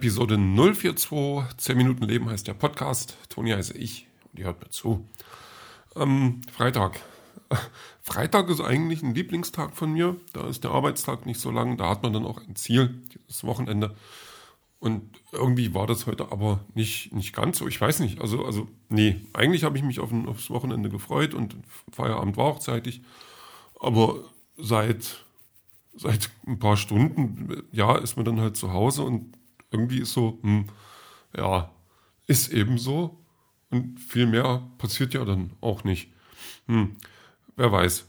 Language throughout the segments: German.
Episode 042, 10 Minuten Leben heißt der Podcast. Toni heiße ich und ihr hört mir zu. Ähm, Freitag. Freitag ist eigentlich ein Lieblingstag von mir. Da ist der Arbeitstag nicht so lang. Da hat man dann auch ein Ziel, dieses Wochenende. Und irgendwie war das heute aber nicht, nicht ganz so. Ich weiß nicht. Also, also nee, eigentlich habe ich mich auf ein, aufs Wochenende gefreut und Feierabend war auch zeitig. Aber seit, seit ein paar Stunden, ja, ist man dann halt zu Hause und irgendwie ist so, hm, ja, ist eben so. Und viel mehr passiert ja dann auch nicht. Hm, wer weiß.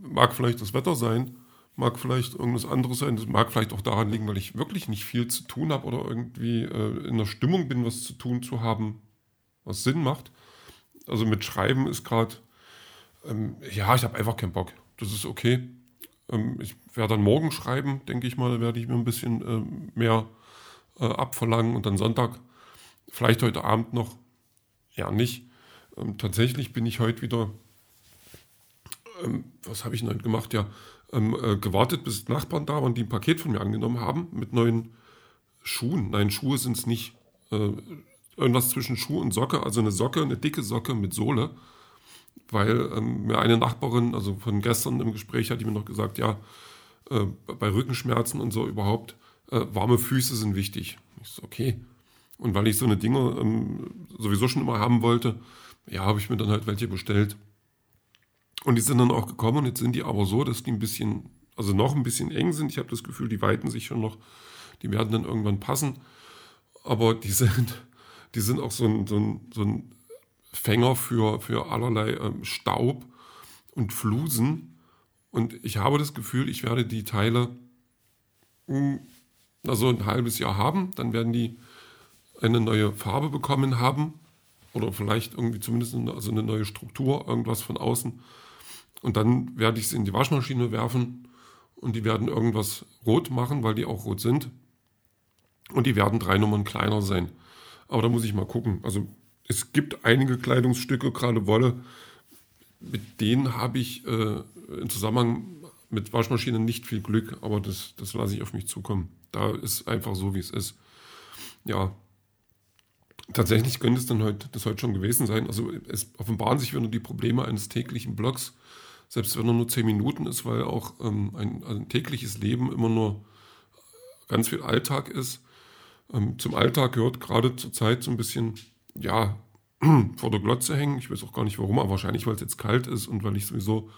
Mag vielleicht das Wetter sein, mag vielleicht irgendwas anderes sein. Das mag vielleicht auch daran liegen, weil ich wirklich nicht viel zu tun habe oder irgendwie äh, in der Stimmung bin, was zu tun zu haben, was Sinn macht. Also mit Schreiben ist gerade, ähm, ja, ich habe einfach keinen Bock. Das ist okay. Ähm, ich werde dann morgen schreiben, denke ich mal, da werde ich mir ein bisschen äh, mehr äh, abverlangen und dann Sonntag, vielleicht heute Abend noch, ja nicht. Ähm, tatsächlich bin ich heute wieder, ähm, was habe ich denn heute gemacht? Ja, ähm, äh, gewartet, bis Nachbarn da waren, die ein Paket von mir angenommen haben mit neuen Schuhen. Nein, Schuhe sind es nicht. Äh, irgendwas zwischen Schuh und Socke, also eine Socke, eine dicke Socke mit Sohle. Weil ähm, mir eine Nachbarin, also von gestern im Gespräch, hat die mir noch gesagt, ja, äh, bei Rückenschmerzen und so überhaupt, äh, warme Füße sind wichtig. Ich so, okay. Und weil ich so eine Dinge ähm, sowieso schon immer haben wollte, ja, habe ich mir dann halt welche bestellt. Und die sind dann auch gekommen und jetzt sind die aber so, dass die ein bisschen, also noch ein bisschen eng sind. Ich habe das Gefühl, die weiten sich schon noch. Die werden dann irgendwann passen. Aber die sind, die sind auch so ein, so ein, so ein Fänger für, für allerlei ähm, Staub und Flusen. Und ich habe das Gefühl, ich werde die Teile mh, hm, also ein halbes Jahr haben, dann werden die eine neue Farbe bekommen haben oder vielleicht irgendwie zumindest eine, also eine neue Struktur, irgendwas von außen. Und dann werde ich sie in die Waschmaschine werfen und die werden irgendwas rot machen, weil die auch rot sind. Und die werden drei Nummern kleiner sein. Aber da muss ich mal gucken. Also es gibt einige Kleidungsstücke, gerade Wolle, mit denen habe ich äh, im Zusammenhang mit Waschmaschinen nicht viel Glück, aber das, das lasse ich auf mich zukommen. Da ist einfach so, wie es ist. Ja, tatsächlich könnte es dann heute, das heute schon gewesen sein. Also es offenbaren sich wieder die Probleme eines täglichen Blogs, selbst wenn er nur zehn Minuten ist, weil auch ähm, ein, ein, tägliches Leben immer nur ganz viel Alltag ist. Ähm, zum Alltag gehört gerade zur Zeit so ein bisschen, ja, vor der Glotze hängen. Ich weiß auch gar nicht warum, aber wahrscheinlich, weil es jetzt kalt ist und weil ich sowieso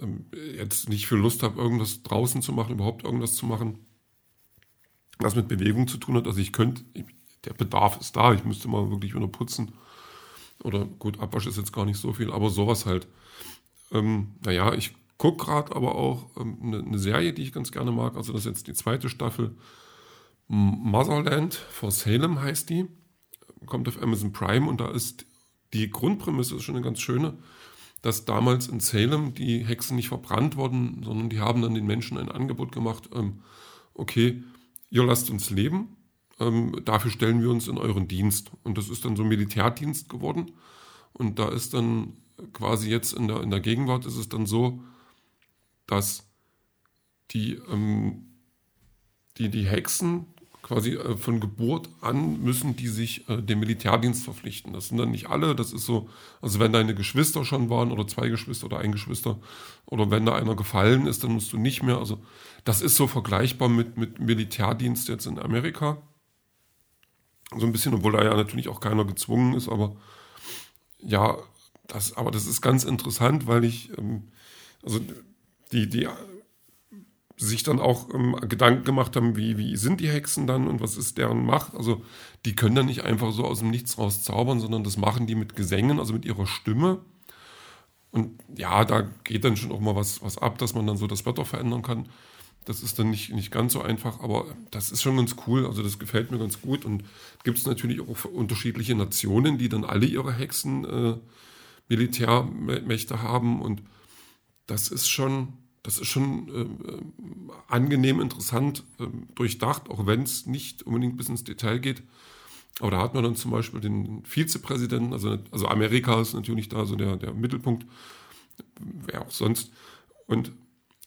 ähm, jetzt nicht viel Lust habe, irgendwas draußen zu machen, überhaupt irgendwas zu machen was mit Bewegung zu tun hat. Also ich könnte, der Bedarf ist da, ich müsste mal wirklich wieder putzen. Oder gut, Abwasch ist jetzt gar nicht so viel, aber sowas halt. Ähm, naja, ich gucke gerade aber auch ähm, eine, eine, Serie, die ich ganz gerne mag. Also das ist jetzt die zweite Staffel. Motherland for Salem heißt die. Kommt auf Amazon Prime und da ist die Grundprämisse ist schon eine ganz schöne, dass damals in Salem die Hexen nicht verbrannt wurden, sondern die haben dann den Menschen ein Angebot gemacht, ähm, okay, ihr lasst uns leben, ähm, dafür stellen wir uns in euren Dienst. Und das ist dann so Militärdienst geworden. Und da ist dann quasi jetzt in der, in der Gegenwart ist es dann so, dass die, ähm, die, die Hexen quasi äh, von Geburt an müssen die sich äh, dem Militärdienst verpflichten. Das sind dann nicht alle, das ist so, also wenn deine Geschwister schon waren oder zwei Geschwister oder ein Geschwister oder wenn da einer gefallen ist, dann musst du nicht mehr, also das ist so vergleichbar mit, mit Militärdienst jetzt in Amerika. So ein bisschen, obwohl da ja natürlich auch keiner gezwungen ist, aber ja, das, aber das ist ganz interessant, weil ich, ähm, also die, die sich dann auch ähm, Gedanken gemacht haben, wie, wie sind die Hexen dann und was ist deren Macht. Also die können dann nicht einfach so aus dem Nichts raus zaubern, sondern das machen die mit Gesängen, also mit ihrer Stimme. Und ja, da geht dann schon auch mal was, was ab, dass man dann so das Wetter verändern kann. Das ist dann nicht, nicht ganz so einfach, aber das ist schon ganz cool. Also das gefällt mir ganz gut. Und gibt es natürlich auch unterschiedliche Nationen, die dann alle ihre Hexen äh, Militärmächte haben. Und das ist schon, das ist schon äh, angenehm interessant äh, durchdacht, auch wenn es nicht unbedingt bis ins Detail geht. Aber da hat man dann zum Beispiel den Vizepräsidenten, also, also Amerika ist natürlich da so der, der Mittelpunkt, wer auch sonst. Und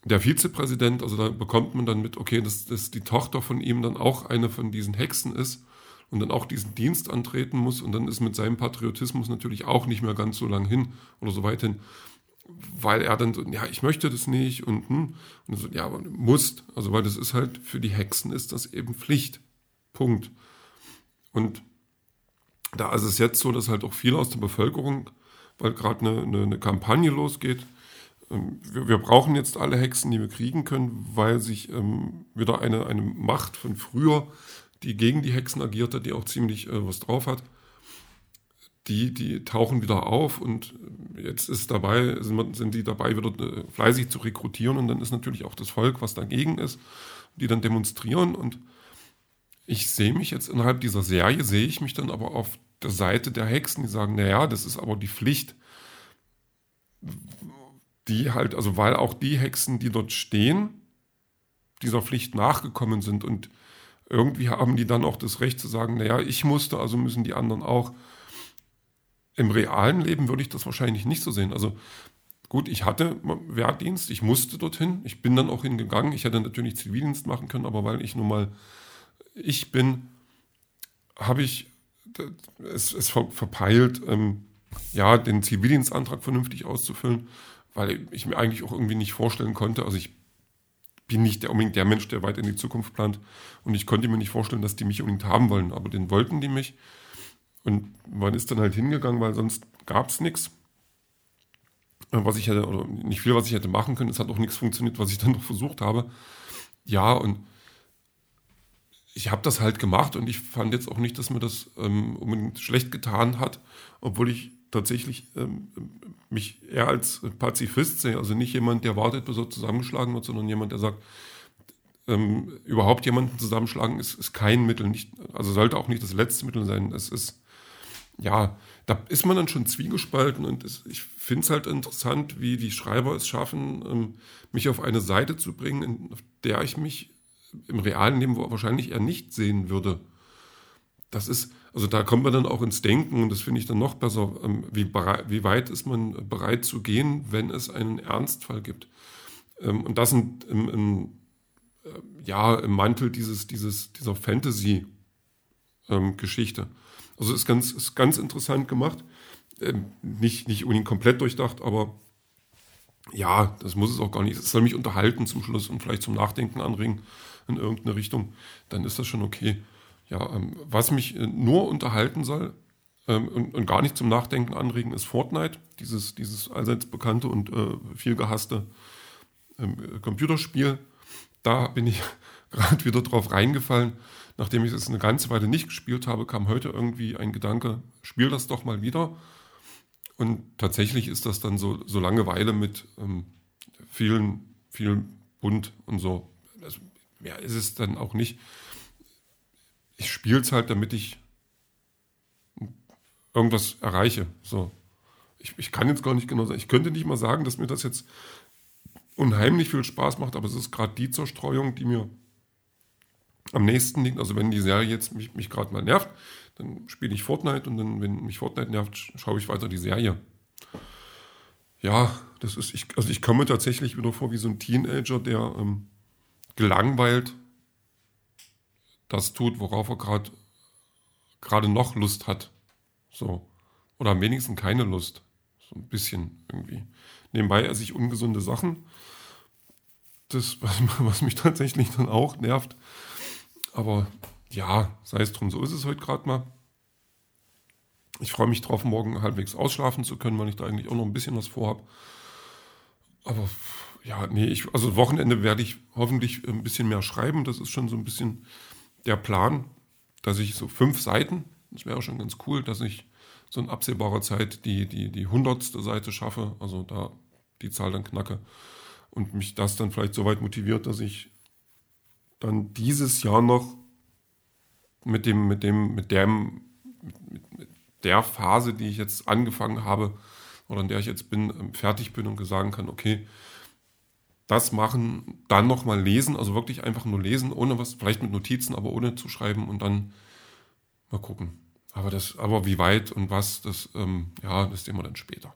der Vizepräsident, also da bekommt man dann mit, okay, dass, dass die Tochter von ihm dann auch eine von diesen Hexen ist und dann auch diesen Dienst antreten muss und dann ist mit seinem Patriotismus natürlich auch nicht mehr ganz so lang hin oder so weit hin, weil er dann so, ja, ich möchte das nicht und, hm, und so, ja, aber musst, also weil das ist halt, für die Hexen ist das eben Pflicht. Punkt. Und da ist es jetzt so, dass halt auch viele aus der Bevölkerung, weil gerade eine, eine, eine Kampagne losgeht, ähm, wir, wir, brauchen jetzt alle Hexen, die wir kriegen können, weil sich ähm, wieder eine, eine Macht von früher, die gegen die Hexen agierte, die auch ziemlich äh, was drauf hat, die, die tauchen wieder auf und jetzt ist dabei, sind, sind die dabei, wieder äh, fleißig zu rekrutieren und dann ist natürlich auch das Volk, was dagegen ist, die dann demonstrieren und ich sehe mich jetzt innerhalb dieser Serie, sehe ich mich dann aber auf der Seite der Hexen, die sagen, naja, das ist aber die Pflicht die halt, also weil auch die Hexen, die dort stehen, dieser Pflicht nachgekommen sind und irgendwie haben die dann auch das Recht zu sagen, naja, ich musste, also müssen die anderen auch. Im realen Leben würde ich das wahrscheinlich nicht so sehen. Also gut, ich hatte Wehrdienst, ich musste dorthin, ich bin dann auch hingegangen, ich hätte natürlich Zivildienst machen können, aber weil ich nun mal ich bin, habe ich es, es verpeilt, ähm, ja, den Zivildienstantrag vernünftig auszufüllen weil ich mir eigentlich auch irgendwie nicht vorstellen konnte, also ich bin nicht der, unbedingt der Mensch, der weit in die Zukunft plant. Und ich konnte mir nicht vorstellen, dass die mich unbedingt haben wollen, aber den wollten die mich und man ist dann halt hingegangen, weil sonst gab es nichts, was ich hätte, oder nicht viel, was ich hätte machen können, es hat auch nichts funktioniert, was ich dann noch versucht habe. Ja, und ich habe das halt gemacht und ich fand jetzt auch nicht, dass mir das ähm, unbedingt schlecht getan hat, obwohl ich tatsächlich ähm, mich eher als Pazifist sehe, also nicht jemand, der wartet, bis er zusammengeschlagen wird, sondern jemand, der sagt, ähm, überhaupt jemanden zusammenschlagen ist, ist kein Mittel, nicht, also sollte auch nicht das letzte Mittel sein. Es ist, ja, da ist man dann schon zwiegespalten und es, ich finde es halt interessant, wie die Schreiber es schaffen, ähm, mich auf eine Seite zu bringen, auf der ich mich im realen Leben wahrscheinlich eher nicht sehen würde. Das ist, also da kommt man dann auch ins Denken und das finde ich dann noch besser. Ähm, wie, wie, weit ist man bereit zu gehen, wenn es einen Ernstfall gibt? Ähm, und das im, im, im äh, ja, im Mantel dieses, dieses, dieser Fantasy-Geschichte. Ähm, also ist ganz, ist ganz interessant gemacht. nicht, nicht unbedingt komplett durchdacht, aber ja, das muss es auch gar nicht. Es soll mich unterhalten zum Schluss und vielleicht zum Nachdenken anregen in irgendeine Richtung. Dann ist das schon okay. Ja, ähm, was mich äh, nur unterhalten soll ähm, und, und, gar nicht zum Nachdenken anregen, ist Fortnite, dieses, dieses allseits bekannte und äh, viel gehasste ähm, Computerspiel. Da bin ich gerade wieder drauf reingefallen. Nachdem ich es eine ganze Weile nicht gespielt habe, kam heute irgendwie ein Gedanke, spiel das doch mal wieder. Und tatsächlich ist das dann so, so Langeweile mit ähm, vielen, vielen bunt und so. Also, mehr ist es dann auch nicht ich spiele es halt, damit ich irgendwas erreiche. So. Ich, ich kann jetzt gar nicht genau sagen. Ich könnte nicht mal sagen, dass mir das jetzt unheimlich viel Spaß macht, aber es ist gerade die Zerstreuung, die mir am nächsten liegt. Also wenn die Serie jetzt mich, mich gerade mal nervt, dann spiele ich Fortnite und dann, wenn mich Fortnite nervt, schaue ich weiter die Serie. Ja, das ist, ich, also ich komme tatsächlich wieder vor wie so ein Teenager, der ähm, gelangweilt das tut, worauf er gerade gerade noch Lust hat. So. Oder am wenigsten keine Lust. So ein bisschen irgendwie. Nebenbei esse ich ungesunde Sachen. Das, was, was mich tatsächlich dann auch nervt. Aber ja, sei es drum, so ist es heute gerade mal. Ich freue mich drauf, morgen halbwegs ausschlafen zu können, weil ich da eigentlich auch noch ein bisschen was vorhabe. Aber ja, nee, ich, also Wochenende werde ich hoffentlich ein bisschen mehr schreiben. Das ist schon so ein bisschen der Plan, dass ich so fünf Seiten, das wäre schon ganz cool, dass ich so in absehbarer Zeit die, die, die hundertste Seite schaffe, also da die Zahl dann knacke und mich das dann vielleicht so weit motiviert, dass ich dann dieses Jahr noch mit dem, mit dem, mit dem, mit, mit der Phase, die ich jetzt angefangen habe oder in der ich jetzt bin, fertig bin und sagen kann, okay, das machen, dann nochmal lesen, also wirklich einfach nur lesen, ohne was, vielleicht mit Notizen, aber ohne zu schreiben und dann mal gucken. Aber das, aber wie weit und was, das, ähm, ja, das sehen wir dann später.